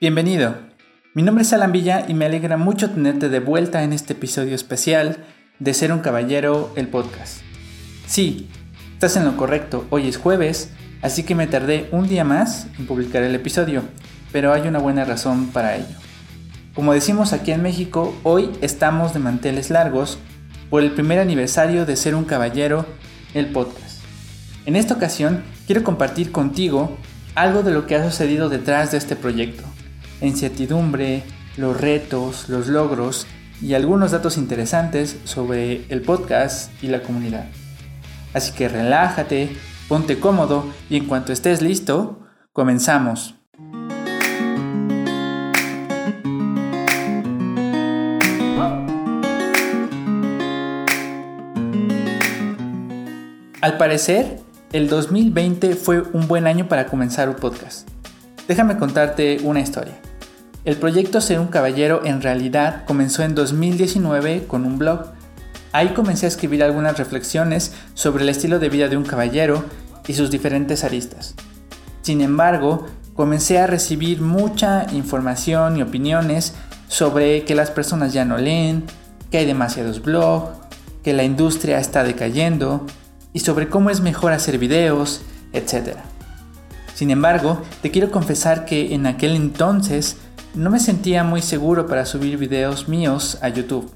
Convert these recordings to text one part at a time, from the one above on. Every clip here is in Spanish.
Bienvenido. Mi nombre es Alan Villa y me alegra mucho tenerte de vuelta en este episodio especial de Ser un Caballero, el podcast. Sí, estás en lo correcto, hoy es jueves, así que me tardé un día más en publicar el episodio, pero hay una buena razón para ello. Como decimos aquí en México, hoy estamos de manteles largos por el primer aniversario de Ser un Caballero, el podcast. En esta ocasión quiero compartir contigo algo de lo que ha sucedido detrás de este proyecto. Incertidumbre, los retos, los logros y algunos datos interesantes sobre el podcast y la comunidad. Así que relájate, ponte cómodo y en cuanto estés listo, comenzamos. Al parecer, el 2020 fue un buen año para comenzar un podcast. Déjame contarte una historia. El proyecto Ser un Caballero en realidad comenzó en 2019 con un blog. Ahí comencé a escribir algunas reflexiones sobre el estilo de vida de un caballero y sus diferentes aristas. Sin embargo, comencé a recibir mucha información y opiniones sobre que las personas ya no leen, que hay demasiados blogs, que la industria está decayendo, y sobre cómo es mejor hacer videos, etc. Sin embargo, te quiero confesar que en aquel entonces no me sentía muy seguro para subir videos míos a YouTube.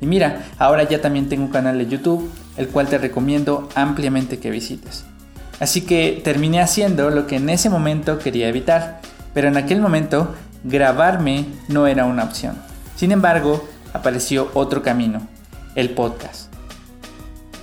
Y mira, ahora ya también tengo un canal de YouTube, el cual te recomiendo ampliamente que visites. Así que terminé haciendo lo que en ese momento quería evitar, pero en aquel momento grabarme no era una opción. Sin embargo, apareció otro camino, el podcast.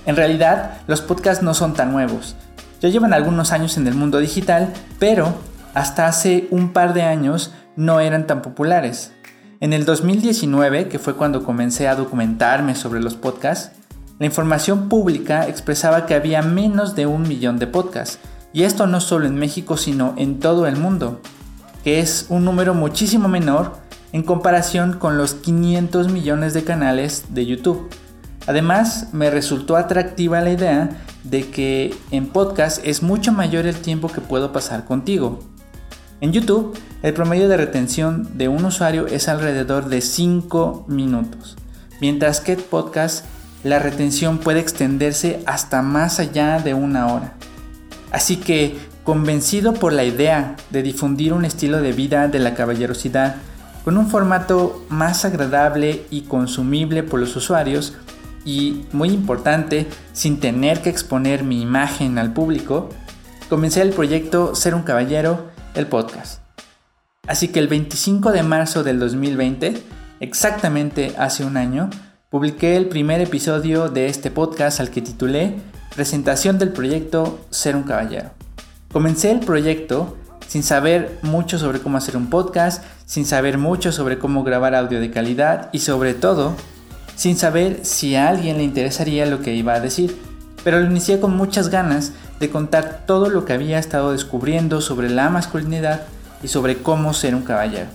En realidad, los podcasts no son tan nuevos. Ya llevan algunos años en el mundo digital, pero hasta hace un par de años no eran tan populares. En el 2019, que fue cuando comencé a documentarme sobre los podcasts, la información pública expresaba que había menos de un millón de podcasts, y esto no solo en México, sino en todo el mundo, que es un número muchísimo menor en comparación con los 500 millones de canales de YouTube. Además, me resultó atractiva la idea de que en podcast es mucho mayor el tiempo que puedo pasar contigo. En YouTube, el promedio de retención de un usuario es alrededor de 5 minutos, mientras que en podcast la retención puede extenderse hasta más allá de una hora. Así que, convencido por la idea de difundir un estilo de vida de la caballerosidad con un formato más agradable y consumible por los usuarios, y, muy importante, sin tener que exponer mi imagen al público, comencé el proyecto Ser un Caballero, el podcast. Así que el 25 de marzo del 2020, exactamente hace un año, publiqué el primer episodio de este podcast al que titulé Presentación del proyecto Ser un Caballero. Comencé el proyecto sin saber mucho sobre cómo hacer un podcast, sin saber mucho sobre cómo grabar audio de calidad y sobre todo sin saber si a alguien le interesaría lo que iba a decir, pero lo inicié con muchas ganas de contar todo lo que había estado descubriendo sobre la masculinidad y sobre cómo ser un caballero.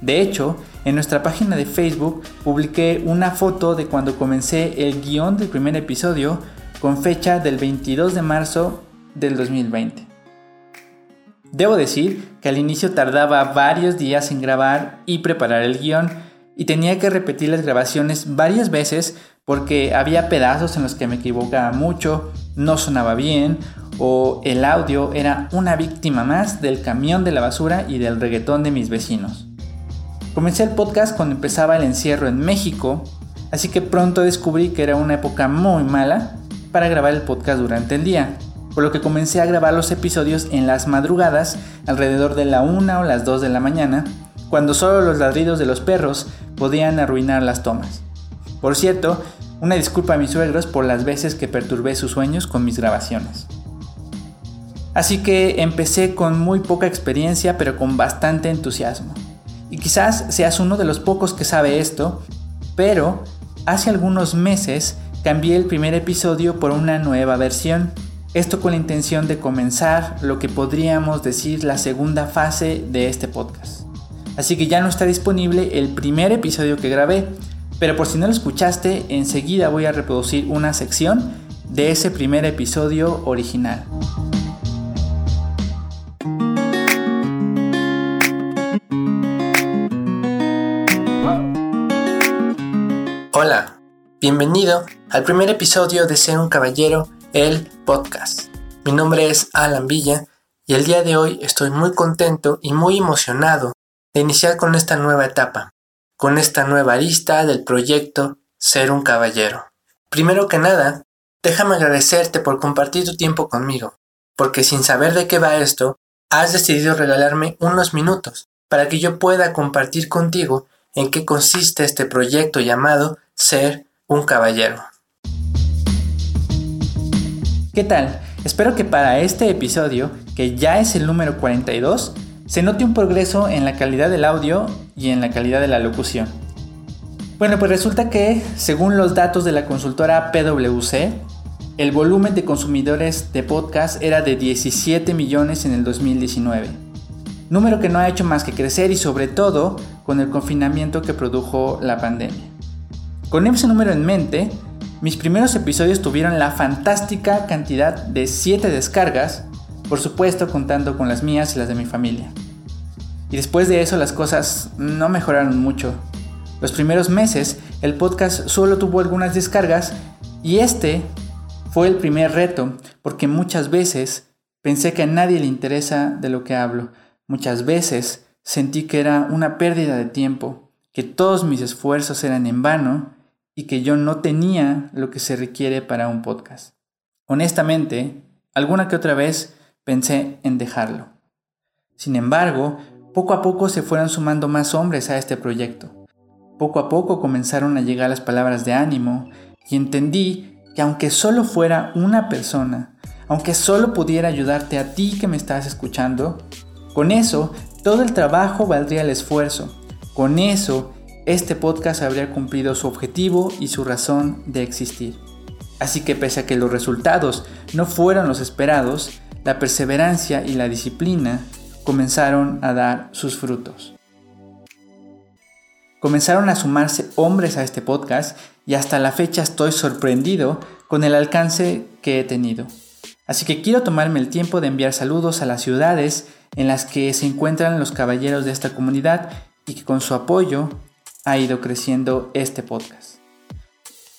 De hecho, en nuestra página de Facebook publiqué una foto de cuando comencé el guion del primer episodio con fecha del 22 de marzo del 2020. Debo decir que al inicio tardaba varios días en grabar y preparar el guion, y tenía que repetir las grabaciones varias veces porque había pedazos en los que me equivocaba mucho, no sonaba bien o el audio era una víctima más del camión de la basura y del reggaetón de mis vecinos. Comencé el podcast cuando empezaba el encierro en México, así que pronto descubrí que era una época muy mala para grabar el podcast durante el día, por lo que comencé a grabar los episodios en las madrugadas alrededor de la 1 o las 2 de la mañana, cuando solo los ladridos de los perros podían arruinar las tomas. Por cierto, una disculpa a mis suegros por las veces que perturbé sus sueños con mis grabaciones. Así que empecé con muy poca experiencia pero con bastante entusiasmo. Y quizás seas uno de los pocos que sabe esto, pero hace algunos meses cambié el primer episodio por una nueva versión. Esto con la intención de comenzar lo que podríamos decir la segunda fase de este podcast. Así que ya no está disponible el primer episodio que grabé. Pero por si no lo escuchaste, enseguida voy a reproducir una sección de ese primer episodio original. Hola, bienvenido al primer episodio de Ser un Caballero, el podcast. Mi nombre es Alan Villa y el día de hoy estoy muy contento y muy emocionado de iniciar con esta nueva etapa con esta nueva lista del proyecto Ser un Caballero. Primero que nada, déjame agradecerte por compartir tu tiempo conmigo, porque sin saber de qué va esto, has decidido regalarme unos minutos para que yo pueda compartir contigo en qué consiste este proyecto llamado Ser un Caballero. ¿Qué tal? Espero que para este episodio, que ya es el número 42, se note un progreso en la calidad del audio y en la calidad de la locución. Bueno, pues resulta que, según los datos de la consultora PwC, el volumen de consumidores de podcast era de 17 millones en el 2019. Número que no ha hecho más que crecer y sobre todo con el confinamiento que produjo la pandemia. Con ese número en mente, mis primeros episodios tuvieron la fantástica cantidad de 7 descargas, por supuesto contando con las mías y las de mi familia. Y después de eso las cosas no mejoraron mucho. Los primeros meses el podcast solo tuvo algunas descargas y este fue el primer reto porque muchas veces pensé que a nadie le interesa de lo que hablo. Muchas veces sentí que era una pérdida de tiempo, que todos mis esfuerzos eran en vano y que yo no tenía lo que se requiere para un podcast. Honestamente, alguna que otra vez pensé en dejarlo. Sin embargo, poco a poco se fueron sumando más hombres a este proyecto. Poco a poco comenzaron a llegar las palabras de ánimo y entendí que aunque solo fuera una persona, aunque solo pudiera ayudarte a ti que me estás escuchando, con eso todo el trabajo valdría el esfuerzo. Con eso este podcast habría cumplido su objetivo y su razón de existir. Así que pese a que los resultados no fueron los esperados, la perseverancia y la disciplina comenzaron a dar sus frutos. Comenzaron a sumarse hombres a este podcast y hasta la fecha estoy sorprendido con el alcance que he tenido. Así que quiero tomarme el tiempo de enviar saludos a las ciudades en las que se encuentran los caballeros de esta comunidad y que con su apoyo ha ido creciendo este podcast.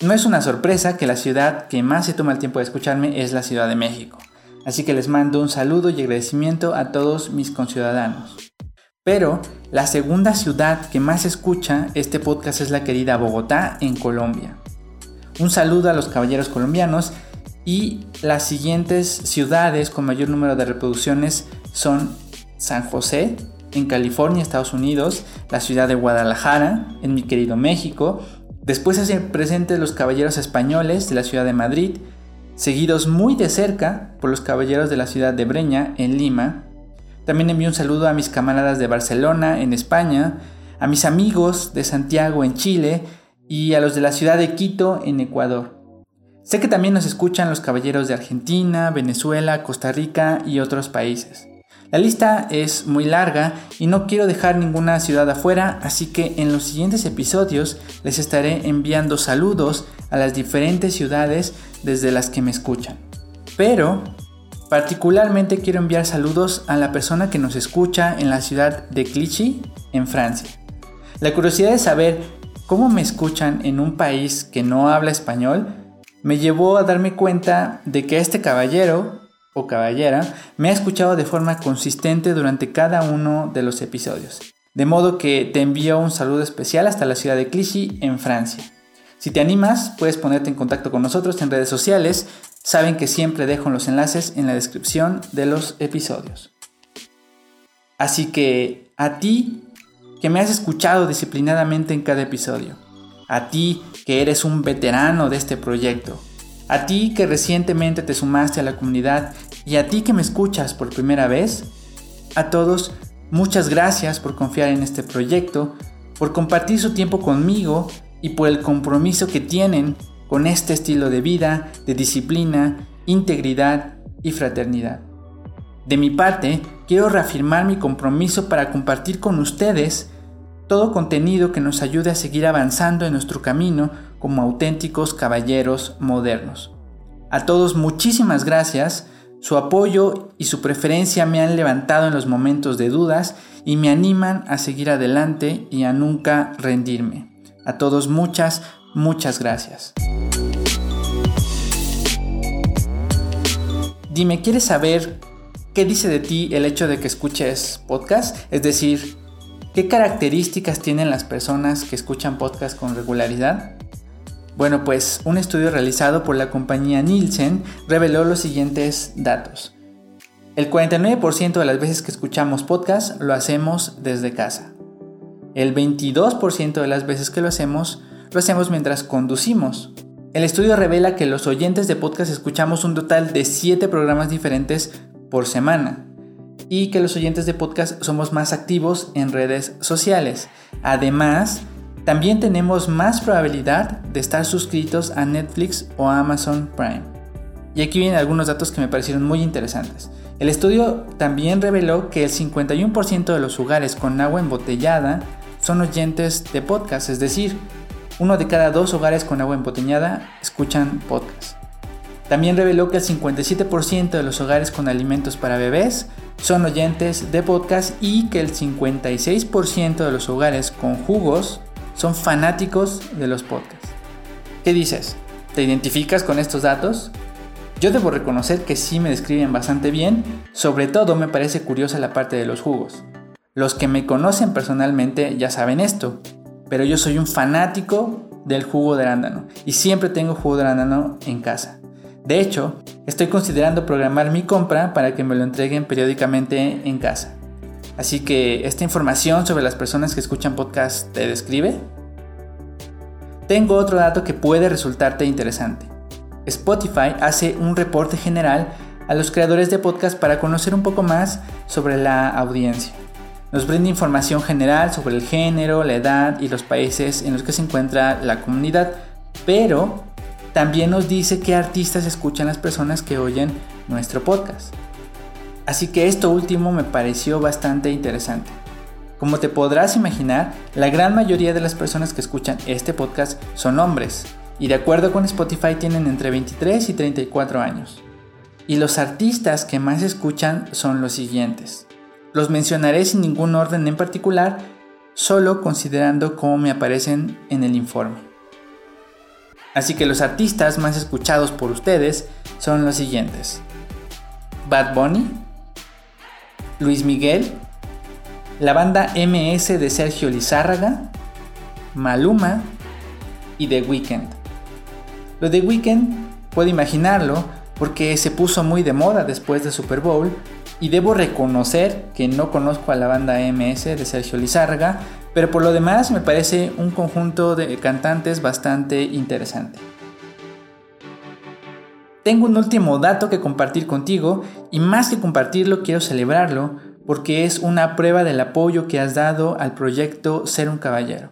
No es una sorpresa que la ciudad que más se toma el tiempo de escucharme es la Ciudad de México, así que les mando un saludo y agradecimiento a todos mis conciudadanos. Pero la segunda ciudad que más escucha este podcast es la querida Bogotá, en Colombia. Un saludo a los caballeros colombianos y las siguientes ciudades con mayor número de reproducciones son San José, en California, Estados Unidos, la ciudad de Guadalajara, en mi querido México. Después hacen presentes los caballeros españoles de la ciudad de Madrid, seguidos muy de cerca por los caballeros de la ciudad de Breña, en Lima. También envío un saludo a mis camaradas de Barcelona, en España, a mis amigos de Santiago, en Chile, y a los de la ciudad de Quito, en Ecuador. Sé que también nos escuchan los caballeros de Argentina, Venezuela, Costa Rica y otros países. La lista es muy larga y no quiero dejar ninguna ciudad afuera, así que en los siguientes episodios les estaré enviando saludos a las diferentes ciudades desde las que me escuchan. Pero particularmente quiero enviar saludos a la persona que nos escucha en la ciudad de Clichy, en Francia. La curiosidad de saber cómo me escuchan en un país que no habla español me llevó a darme cuenta de que este caballero o caballera me ha escuchado de forma consistente durante cada uno de los episodios. De modo que te envío un saludo especial hasta la ciudad de Clichy, en Francia. Si te animas, puedes ponerte en contacto con nosotros en redes sociales. Saben que siempre dejo los enlaces en la descripción de los episodios. Así que a ti que me has escuchado disciplinadamente en cada episodio, a ti que eres un veterano de este proyecto, a ti que recientemente te sumaste a la comunidad y a ti que me escuchas por primera vez, a todos muchas gracias por confiar en este proyecto, por compartir su tiempo conmigo y por el compromiso que tienen con este estilo de vida, de disciplina, integridad y fraternidad. De mi parte, quiero reafirmar mi compromiso para compartir con ustedes todo contenido que nos ayude a seguir avanzando en nuestro camino como auténticos caballeros modernos. A todos muchísimas gracias, su apoyo y su preferencia me han levantado en los momentos de dudas y me animan a seguir adelante y a nunca rendirme. A todos muchas, Muchas gracias. Dime, ¿quieres saber qué dice de ti el hecho de que escuches podcast? Es decir, ¿qué características tienen las personas que escuchan podcast con regularidad? Bueno, pues un estudio realizado por la compañía Nielsen reveló los siguientes datos. El 49% de las veces que escuchamos podcast lo hacemos desde casa. El 22% de las veces que lo hacemos lo hacemos mientras conducimos. El estudio revela que los oyentes de podcast escuchamos un total de 7 programas diferentes por semana y que los oyentes de podcast somos más activos en redes sociales. Además, también tenemos más probabilidad de estar suscritos a Netflix o Amazon Prime. Y aquí vienen algunos datos que me parecieron muy interesantes. El estudio también reveló que el 51% de los hogares con agua embotellada son oyentes de podcast, es decir, uno de cada dos hogares con agua embotellada escuchan podcast. También reveló que el 57% de los hogares con alimentos para bebés son oyentes de podcast y que el 56% de los hogares con jugos son fanáticos de los podcasts. ¿Qué dices? ¿Te identificas con estos datos? Yo debo reconocer que sí me describen bastante bien, sobre todo me parece curiosa la parte de los jugos. Los que me conocen personalmente ya saben esto, pero yo soy un fanático del jugo de arándano y siempre tengo jugo de arándano en casa. De hecho, estoy considerando programar mi compra para que me lo entreguen periódicamente en casa. Así que, ¿esta información sobre las personas que escuchan podcast te describe? Tengo otro dato que puede resultarte interesante. Spotify hace un reporte general a los creadores de podcast para conocer un poco más sobre la audiencia. Nos brinda información general sobre el género, la edad y los países en los que se encuentra la comunidad, pero también nos dice qué artistas escuchan las personas que oyen nuestro podcast. Así que esto último me pareció bastante interesante. Como te podrás imaginar, la gran mayoría de las personas que escuchan este podcast son hombres, y de acuerdo con Spotify tienen entre 23 y 34 años. Y los artistas que más escuchan son los siguientes. Los mencionaré sin ningún orden en particular, solo considerando cómo me aparecen en el informe. Así que los artistas más escuchados por ustedes son los siguientes. Bad Bunny, Luis Miguel, la banda MS de Sergio Lizárraga, Maluma y The Weeknd. Lo de Weeknd puedo imaginarlo porque se puso muy de moda después de Super Bowl y debo reconocer que no conozco a la banda MS de Sergio Lizárraga, pero por lo demás me parece un conjunto de cantantes bastante interesante. Tengo un último dato que compartir contigo y más que compartirlo quiero celebrarlo porque es una prueba del apoyo que has dado al proyecto Ser un Caballero.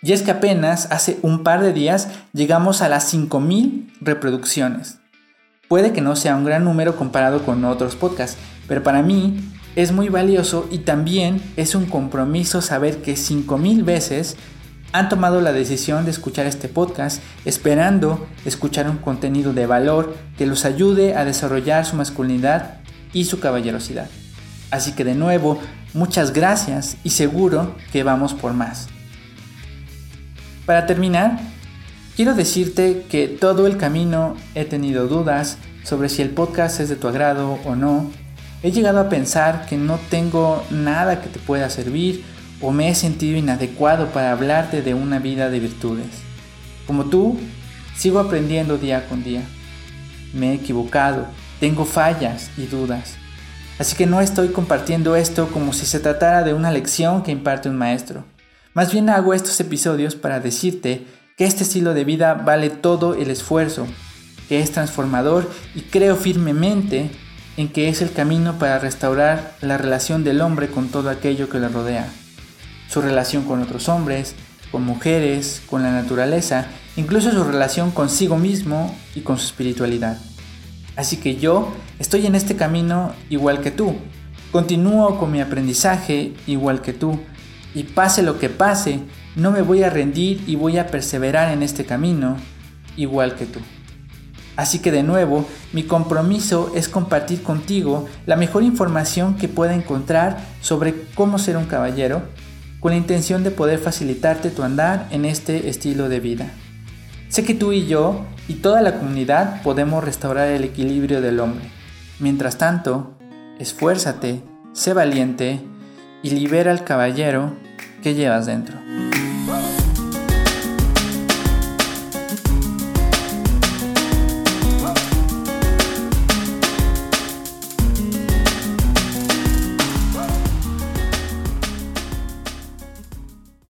Y es que apenas hace un par de días llegamos a las 5.000 reproducciones. Puede que no sea un gran número comparado con otros podcasts, pero para mí es muy valioso y también es un compromiso saber que 5000 veces han tomado la decisión de escuchar este podcast esperando escuchar un contenido de valor que los ayude a desarrollar su masculinidad y su caballerosidad. Así que de nuevo, muchas gracias y seguro que vamos por más. Para terminar, quiero decirte que todo el camino he tenido dudas sobre si el podcast es de tu agrado o no, He llegado a pensar que no tengo nada que te pueda servir o me he sentido inadecuado para hablarte de una vida de virtudes. Como tú, sigo aprendiendo día con día. Me he equivocado, tengo fallas y dudas. Así que no estoy compartiendo esto como si se tratara de una lección que imparte un maestro. Más bien hago estos episodios para decirte que este estilo de vida vale todo el esfuerzo, que es transformador y creo firmemente en que es el camino para restaurar la relación del hombre con todo aquello que le rodea, su relación con otros hombres, con mujeres, con la naturaleza, incluso su relación consigo mismo y con su espiritualidad. Así que yo estoy en este camino igual que tú, continúo con mi aprendizaje igual que tú, y pase lo que pase, no me voy a rendir y voy a perseverar en este camino igual que tú. Así que de nuevo, mi compromiso es compartir contigo la mejor información que pueda encontrar sobre cómo ser un caballero, con la intención de poder facilitarte tu andar en este estilo de vida. Sé que tú y yo y toda la comunidad podemos restaurar el equilibrio del hombre. Mientras tanto, esfuérzate, sé valiente y libera al caballero que llevas dentro.